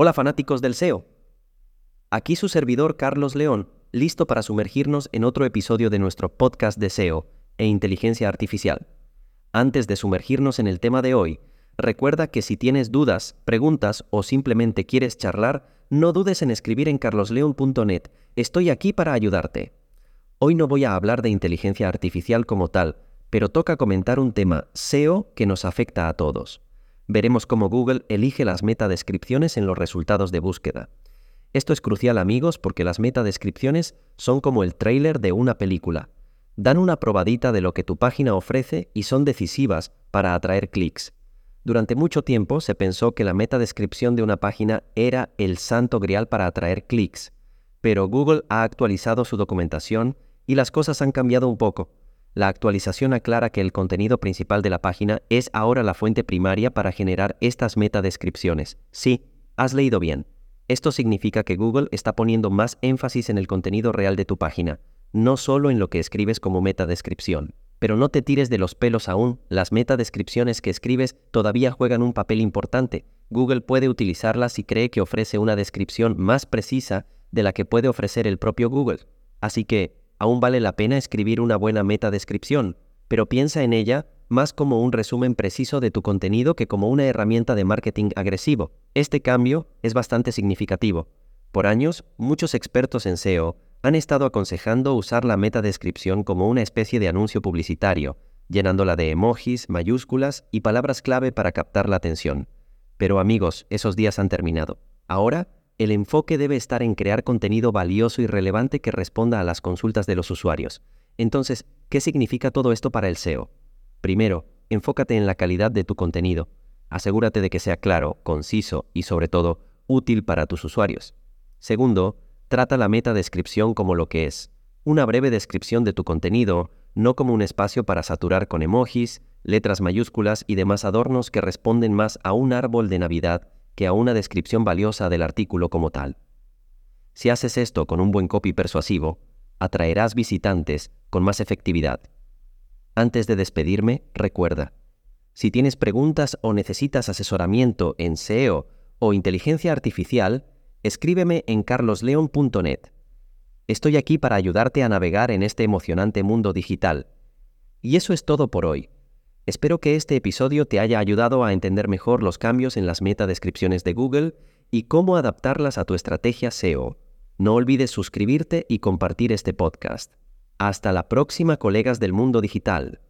Hola fanáticos del SEO. Aquí su servidor Carlos León, listo para sumergirnos en otro episodio de nuestro podcast de SEO e inteligencia artificial. Antes de sumergirnos en el tema de hoy, recuerda que si tienes dudas, preguntas o simplemente quieres charlar, no dudes en escribir en carlosleon.net. Estoy aquí para ayudarte. Hoy no voy a hablar de inteligencia artificial como tal, pero toca comentar un tema SEO que nos afecta a todos. Veremos cómo Google elige las metadescripciones en los resultados de búsqueda. Esto es crucial amigos porque las metadescripciones son como el tráiler de una película. Dan una probadita de lo que tu página ofrece y son decisivas para atraer clics. Durante mucho tiempo se pensó que la metadescripción de una página era el santo grial para atraer clics, pero Google ha actualizado su documentación y las cosas han cambiado un poco. La actualización aclara que el contenido principal de la página es ahora la fuente primaria para generar estas metadescripciones. Sí, has leído bien. Esto significa que Google está poniendo más énfasis en el contenido real de tu página, no solo en lo que escribes como metadescripción. Pero no te tires de los pelos aún, las metadescripciones que escribes todavía juegan un papel importante. Google puede utilizarlas si cree que ofrece una descripción más precisa de la que puede ofrecer el propio Google. Así que, aún vale la pena escribir una buena metadescripción, pero piensa en ella más como un resumen preciso de tu contenido que como una herramienta de marketing agresivo. Este cambio es bastante significativo. Por años, muchos expertos en SEO han estado aconsejando usar la metadescripción como una especie de anuncio publicitario, llenándola de emojis, mayúsculas y palabras clave para captar la atención. Pero amigos, esos días han terminado. Ahora, el enfoque debe estar en crear contenido valioso y relevante que responda a las consultas de los usuarios. Entonces, ¿qué significa todo esto para el SEO? Primero, enfócate en la calidad de tu contenido. Asegúrate de que sea claro, conciso y sobre todo útil para tus usuarios. Segundo, trata la meta descripción como lo que es, una breve descripción de tu contenido, no como un espacio para saturar con emojis, letras mayúsculas y demás adornos que responden más a un árbol de Navidad que a una descripción valiosa del artículo como tal. Si haces esto con un buen copy persuasivo, atraerás visitantes con más efectividad. Antes de despedirme, recuerda, si tienes preguntas o necesitas asesoramiento en SEO o inteligencia artificial, escríbeme en carlosleon.net. Estoy aquí para ayudarte a navegar en este emocionante mundo digital. Y eso es todo por hoy. Espero que este episodio te haya ayudado a entender mejor los cambios en las metadescripciones de Google y cómo adaptarlas a tu estrategia SEO. No olvides suscribirte y compartir este podcast. Hasta la próxima, colegas del mundo digital.